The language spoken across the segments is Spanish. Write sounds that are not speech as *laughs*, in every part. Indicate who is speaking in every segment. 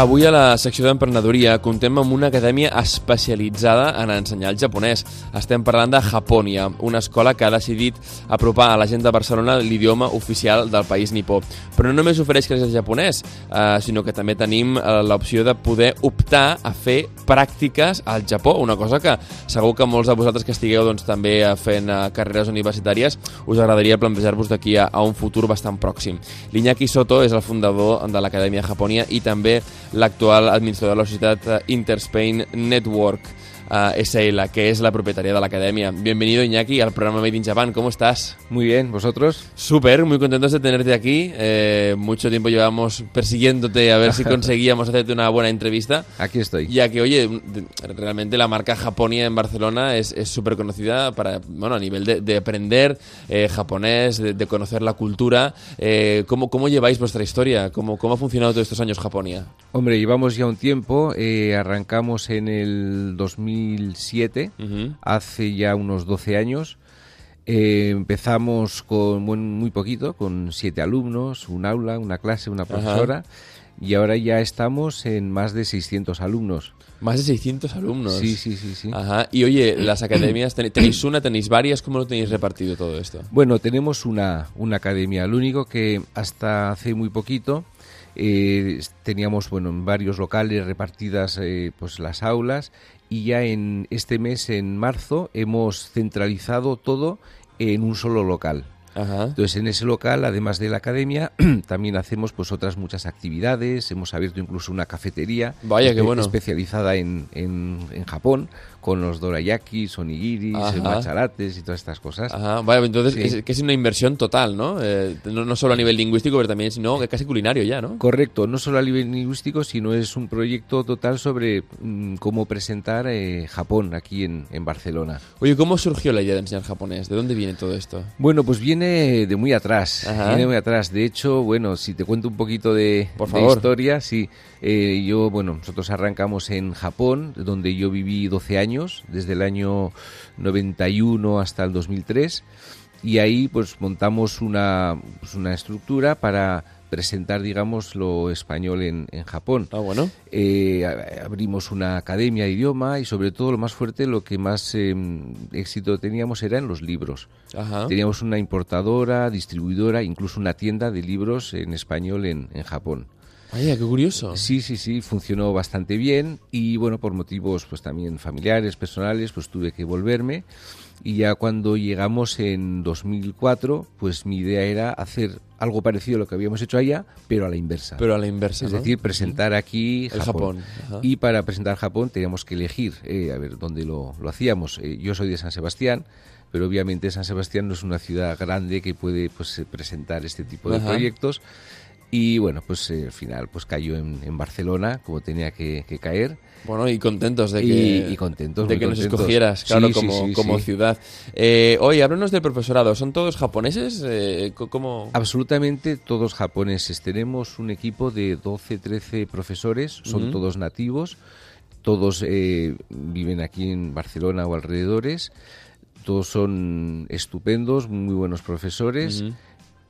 Speaker 1: Avui a la secció d'emprenedoria contem amb una acadèmia especialitzada en ensenyar el japonès. Estem parlant de Japònia, una escola que ha decidit apropar a la gent de Barcelona l'idioma oficial del país nipó. Però no només ofereix classes de japonès, eh, sinó que també tenim eh, l'opció de poder optar a fer pràctiques al Japó, una cosa que segur que molts de vosaltres que estigueu doncs, també eh, fent eh, carreres universitàries us agradaria plantejar-vos d'aquí a, a un futur bastant pròxim. L'Iñaki Soto és el fundador de l'Acadèmia Japònia i també l'actual administrador de la societat eh, Interspain Network uh, SL, que es la propietaria de la academia. Bienvenido, Iñaki, al programa Made in Japan. ¿Cómo estás?
Speaker 2: Muy bien, ¿vosotros?
Speaker 1: Súper, muy contentos de tenerte aquí. Eh, mucho tiempo llevamos persiguiéndote a ver si *laughs* conseguíamos hacerte una buena entrevista.
Speaker 2: Aquí estoy.
Speaker 1: Ya que, oye, realmente la marca Japonia en Barcelona es súper conocida para, bueno, a nivel de, de aprender eh, japonés, de, de, conocer la cultura. Eh, ¿cómo, ¿Cómo lleváis vuestra historia? ¿Cómo, ¿Cómo ha funcionado todos estos años Japonia?
Speaker 2: Hombre, llevamos ya un tiempo. Eh, arrancamos en el 2007, uh -huh. hace ya unos 12 años. Eh, empezamos con bueno, muy poquito, con siete alumnos, un aula, una clase, una profesora. Ajá. Y ahora ya estamos en más de 600 alumnos.
Speaker 1: Más de 600 alumnos.
Speaker 2: Sí, sí, sí, sí.
Speaker 1: Ajá. Y oye, *clears throat* las academias, ¿tenéis una, tenéis varias? ¿Cómo lo tenéis repartido todo esto?
Speaker 2: Bueno, tenemos una, una academia. Lo único que hasta hace muy poquito eh, teníamos bueno, en varios locales repartidas eh, pues las aulas y ya en este mes, en marzo, hemos centralizado todo en un solo local.
Speaker 1: Ajá.
Speaker 2: Entonces, en ese local, además de la academia, *clears throat* también hacemos pues otras muchas actividades. Hemos abierto incluso una cafetería
Speaker 1: Vaya, qué bueno.
Speaker 2: especializada en, en, en Japón, con los dorayakis, onigiris, macharates y todas estas cosas.
Speaker 1: Ajá. Vaya, entonces sí. es, que es una inversión total, ¿no? Eh, ¿no? no solo a nivel lingüístico, pero también sino casi culinario ya, ¿no?
Speaker 2: Correcto, no solo a nivel lingüístico, sino es un proyecto total sobre mmm, cómo presentar eh, Japón aquí en, en, Barcelona.
Speaker 1: Oye, ¿cómo surgió la idea de enseñar japonés? ¿De dónde viene todo esto?
Speaker 2: Bueno, pues viene de muy atrás.
Speaker 1: Ajá.
Speaker 2: Viene muy atrás. De hecho, bueno, si te cuento un poquito de,
Speaker 1: Por favor.
Speaker 2: de historia, sí. Eh, yo, bueno, nosotros arrancamos en Japón, donde yo viví 12 años, desde el año 91 hasta el 2003, y ahí pues montamos una, pues, una estructura para presentar, digamos, lo español en, en Japón.
Speaker 1: Ah, bueno.
Speaker 2: Eh, abrimos una academia de idioma y sobre todo lo más fuerte, lo que más eh, éxito teníamos era en los libros.
Speaker 1: Ajá.
Speaker 2: Teníamos una importadora, distribuidora, incluso una tienda de libros en español en, en Japón.
Speaker 1: Vaya, qué curioso.
Speaker 2: Sí, sí, sí, funcionó bastante bien y bueno, por motivos pues también familiares, personales, pues tuve que volverme y ya cuando llegamos en 2004, pues mi idea era hacer algo parecido a lo que habíamos hecho allá, pero a la inversa.
Speaker 1: Pero a la inversa,
Speaker 2: Es
Speaker 1: ¿no?
Speaker 2: decir, presentar aquí
Speaker 1: El Japón.
Speaker 2: Japón. Y para presentar Japón teníamos que elegir, eh, a ver, dónde lo, lo hacíamos. Eh, yo soy de San Sebastián, pero obviamente San Sebastián no es una ciudad grande que puede pues, presentar este tipo de
Speaker 1: Ajá.
Speaker 2: proyectos. Y bueno, pues eh, al final pues cayó en, en Barcelona, como tenía que, que, caer.
Speaker 1: Bueno, y contentos de que,
Speaker 2: y, y contentos,
Speaker 1: de que
Speaker 2: contentos.
Speaker 1: nos escogieras, claro,
Speaker 2: sí,
Speaker 1: como,
Speaker 2: sí, sí,
Speaker 1: como
Speaker 2: sí.
Speaker 1: ciudad. Eh, oye, háblanos del profesorado. ¿Son todos japoneses? Eh, ¿Cómo...?
Speaker 2: Absolutamente todos japoneses. Tenemos un equipo de 12, 13 profesores, son
Speaker 1: Uh -huh.
Speaker 2: todos nativos, todos eh, viven aquí en Barcelona o alrededores, todos son estupendos, muy buenos profesores.
Speaker 1: Uh -huh.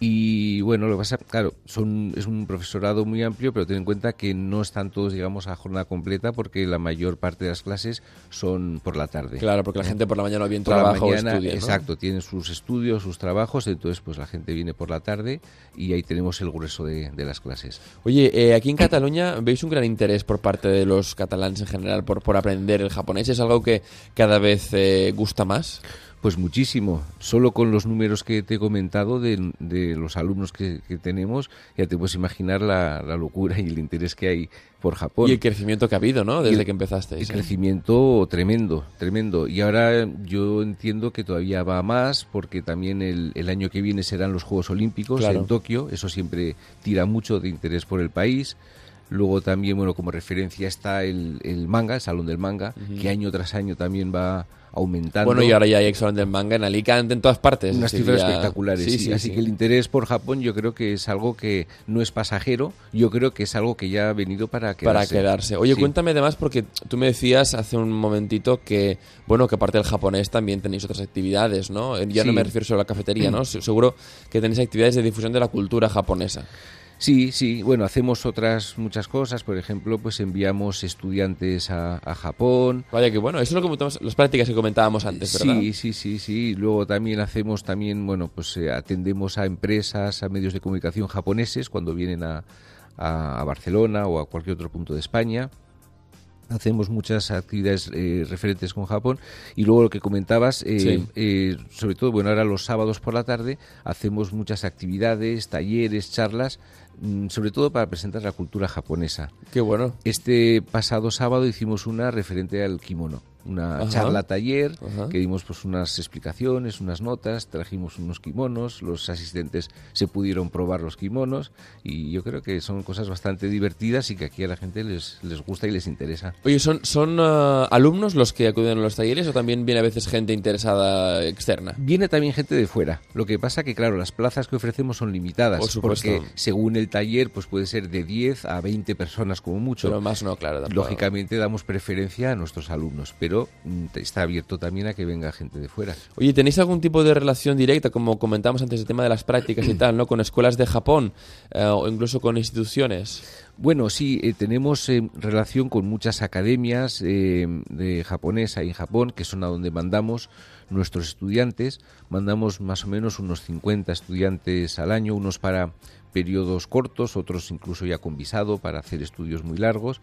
Speaker 2: Y bueno, lo que pasa, claro, son, es un profesorado muy amplio, pero ten en cuenta que no están todos, digamos, a jornada completa porque la mayor parte de las clases son por la tarde.
Speaker 1: Claro, porque la gente por la mañana bien
Speaker 2: por
Speaker 1: trabaja
Speaker 2: la mañana,
Speaker 1: o estudia, ¿no?
Speaker 2: Exacto, tienen sus estudios, sus trabajos, entonces pues la gente viene por la tarde y ahí tenemos el grueso de, de las clases.
Speaker 1: Oye, eh, aquí en Cataluña veis un gran interés por parte de los catalanes en general por, por aprender el japonés. ¿Es algo que cada vez eh, gusta más?
Speaker 2: Pues muchísimo. Solo con los números que te he comentado de, de los alumnos que, que, tenemos, ya te puedes imaginar la, la, locura y el interés que hay por Japón.
Speaker 1: Y el crecimiento que ha habido, ¿no? Desde el, que empezaste.
Speaker 2: El ¿sí? crecimiento tremendo, tremendo. Y ahora yo entiendo que todavía va más, porque también el, el año que viene serán los Juegos Olímpicos
Speaker 1: claro.
Speaker 2: en Tokio. Eso siempre tira mucho de interés por el país. Luego también, bueno, como referencia está el, el manga, el Salón del Manga, uh -huh. que año tras año también va aumentando.
Speaker 1: Bueno, y ahora ya hay Salón del Manga en Alicante, en todas partes.
Speaker 2: Unas cifras
Speaker 1: ya...
Speaker 2: espectaculares,
Speaker 1: sí,
Speaker 2: sí,
Speaker 1: sí,
Speaker 2: Así
Speaker 1: sí.
Speaker 2: que el interés por Japón yo creo que es algo que no es pasajero, yo creo que es algo que ya ha venido para quedarse.
Speaker 1: Para quedarse. Oye, cuéntame además, porque tú me decías hace un momentito que, bueno, que aparte del japonés también tenéis otras actividades, ¿no? Ya
Speaker 2: Sí.
Speaker 1: no me refiero solo a la cafetería, ¿no? *clears throat* Se- Seguro que tenéis actividades de difusión de la cultura japonesa.
Speaker 2: Sí, sí. Bueno, hacemos otras muchas cosas. Por ejemplo, pues enviamos estudiantes a, Japón.
Speaker 1: Vaya que bueno, eso es lo que las prácticas que comentábamos antes, ¿verdad?
Speaker 2: Sí, sí, sí, sí. Luego también hacemos también, bueno, pues eh, atendemos a empresas, a medios de comunicación japoneses cuando vienen a, a Barcelona o a cualquier otro punto de España hacemos muchas actividades eh, referentes con Japón. Y luego lo que comentabas eh, eh, sobre todo bueno ahora los sábados por la tarde hacemos muchas actividades talleres charlas mm, sobre todo para presentar la cultura japonesa.
Speaker 1: Qué bueno.
Speaker 2: Este pasado sábado hicimos una referente al kimono una charla taller que dimos pues unas explicaciones, unas notas, trajimos unos kimonos, los asistentes se pudieron probar los kimonos y yo creo que son cosas bastante divertidas y que aquí a la gente les, les gusta y les interesa.
Speaker 1: Oye, ¿son, son uh, alumnos los que acuden a los talleres o también viene a veces gente interesada externa?
Speaker 2: Viene también gente de fuera. Lo que pasa que, claro, las plazas que ofrecemos son limitadas porque según el taller pues puede ser de 10 a 20 personas como mucho.
Speaker 1: Pero más no, claro.
Speaker 2: Lógicamente damos preferencia a nuestros alumnos, pero Mm, está abierto también a que venga gente de fuera.
Speaker 1: Oye, ¿tenéis algún tipo de relación directa, como comentamos antes, el tema de las prácticas y *clears throat* tal, ¿no? con escuelas de Japón eh, o incluso con instituciones?
Speaker 2: Bueno, sí, eh, tenemos eh, relación con muchas academias de japonesa y en Japón, que son a donde mandamos nuestros estudiantes. Mandamos más o menos unos 50 estudiantes al año, unos para periodos cortos, otros incluso ya con visado para hacer estudios muy largos.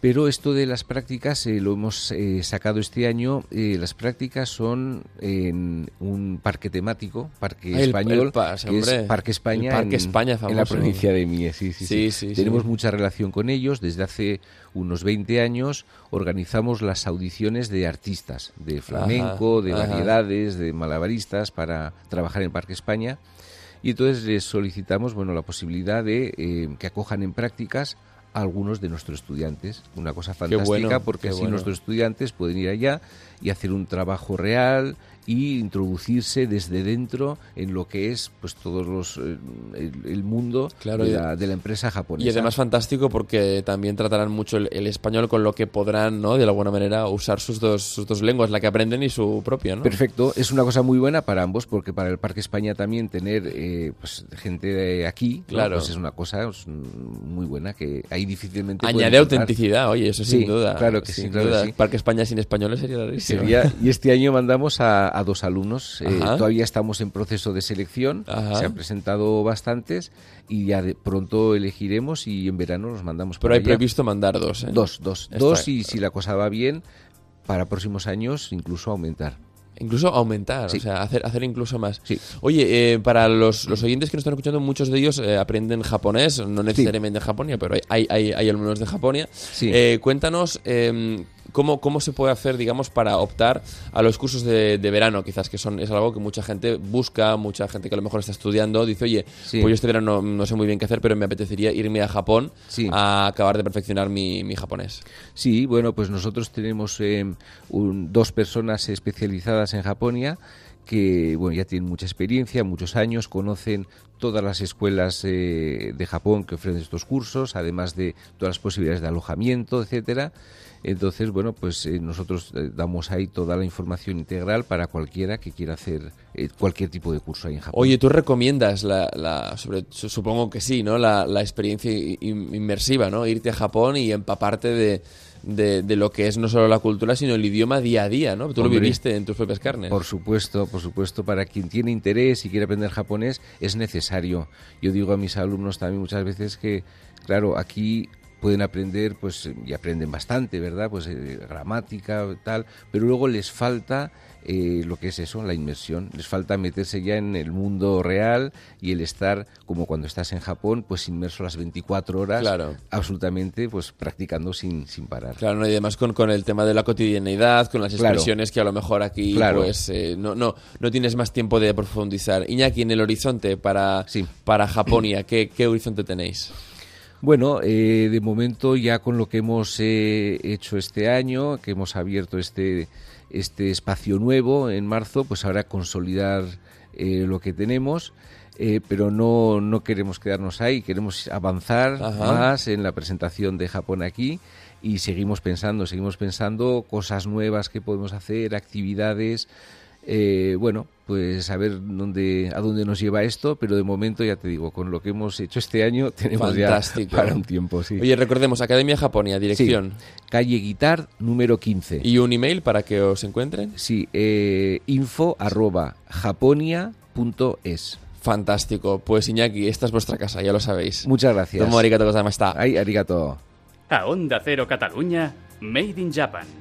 Speaker 2: Pero esto de las prácticas eh, lo hemos eh, sacado este año. Eh, las prácticas son en un parque temático, Parque Español, Parque España,
Speaker 1: en, España
Speaker 2: en, la provincia de Mies. Sí, sí, sí. Tenemos mucha relación con ellos. Desde hace unos 20 años organizamos las audiciones de artistas, de flamenco, de variedades, de malabaristas para trabajar en Parque España. Y entonces les solicitamos bueno, la posibilidad de que acojan en prácticas algunos de nuestros estudiantes. Una cosa fantástica porque así nuestros estudiantes pueden ir allá y hacer un trabajo real y introducirse desde dentro en lo que es pues todos los eh, el, mundo de, la, de, la, empresa japonesa.
Speaker 1: Y además fantástico porque también tratarán mucho el, español con lo que podrán, ¿no? De alguna manera usar sus dos, sus dos lenguas, la que aprenden y su propia, ¿no?
Speaker 2: Perfecto, es una cosa muy buena para ambos porque para el Parque España también tener eh, pues, gente de aquí, claro, pues es una cosa pues, muy buena que ahí difícilmente
Speaker 1: añade autenticidad, oye, eso sin duda.
Speaker 2: Claro que sí, claro
Speaker 1: Parque España sin españoles sería rarísimo.
Speaker 2: y este año mandamos a a dos alumnos. Eh, todavía estamos en proceso de selección, se han presentado bastantes y ya de pronto elegiremos y en verano los mandamos.
Speaker 1: Pero hay previsto mandar dos. ¿eh?
Speaker 2: Dos, dos, dos y si la cosa va bien, para próximos años incluso aumentar.
Speaker 1: Incluso aumentar, o sea, hacer, hacer incluso más. Oye, eh, para los, los, oyentes que nos están escuchando, muchos de ellos aprenden japonés, no necesariamente en Japonia, pero hay, hay, hay, alumnos de Japonia. cuéntanos em, ¿Cómo, ¿Cómo se puede hacer, digamos, para optar a los cursos de, verano? Quizás que son, es algo que mucha gente busca, mucha gente que a lo mejor está estudiando, dice, oye, pues yo este verano no, sé muy bien qué hacer, pero me apetecería irme a Japón a acabar de perfeccionar mi, mi, japonés.
Speaker 2: Sí, bueno, pues nosotros tenemos eh, dos personas especializadas en Japonia que bueno, ya tienen mucha experiencia, muchos años, conocen todas las escuelas eh, de Japón que ofrecen estos cursos, además de todas las posibilidades de alojamiento, etcétera. Entonces, bueno, pues eh, nosotros eh, damos ahí toda la información integral para cualquiera que quiera hacer cualquier tipo de curso ahí en Japón.
Speaker 1: Oye, ¿tú recomiendas, la, sobre, supongo que sí, ¿no? La, experiencia inmersiva, ¿no? Irte a Japón y empaparte de, de, lo que es no solo la cultura, sino el idioma día a día, ¿no? Tú lo viviste en tus propias carnes.
Speaker 2: Por supuesto, por supuesto. Para quien tiene interés y quiere aprender japonés, es necesario. Yo digo a mis alumnos también muchas veces que, claro, aquí pueden aprender, pues, y aprenden bastante, ¿verdad? Pues eh, gramática, tal, pero luego les falta eh, lo que es eso, la inmersión. Les falta meterse ya en el mundo real y el estar, como cuando estás en Japón, pues inmerso las 24 horas,
Speaker 1: claro.
Speaker 2: absolutamente, pues practicando sin, sin parar.
Speaker 1: Claro, y además con, con el tema de la cotidianeidad, con las expresiones que a lo mejor aquí, pues, eh, no, no, no tienes más tiempo de profundizar. Iñaki, en el horizonte para, para Japonia, ¿qué, ¿qué horizonte tenéis?
Speaker 2: Bueno, eh, de momento ya con lo que hemos eh, hecho este año, que hemos abierto este, este espacio nuevo en marzo, pues ahora consolidar eh, lo que tenemos. pero no, no queremos quedarnos ahí, queremos avanzar más en la presentación de Japón aquí y seguimos pensando, seguimos pensando cosas nuevas que podemos hacer, actividades, Eh, bueno, pues a ver dónde, a dónde nos lleva esto, pero de momento ya te digo, con lo que hemos hecho este año *laughs* tenemos
Speaker 1: Fantástico.
Speaker 2: ya para un tiempo, sí.
Speaker 1: Oye, recordemos, Academia Japonia, dirección.
Speaker 2: Sí, calle Guitar, número 15.
Speaker 1: ¿Y un email para que os encuentren?
Speaker 2: Sí, eh, info arroba japonia.es.
Speaker 1: Fantástico. Pues Iñaki, esta es vuestra casa, ya lo sabéis.
Speaker 2: Muchas gracias.
Speaker 1: Domo arigato gozaimashita.
Speaker 2: Ay, arigato.
Speaker 3: A Onda Cero Cataluña, Made in Japan.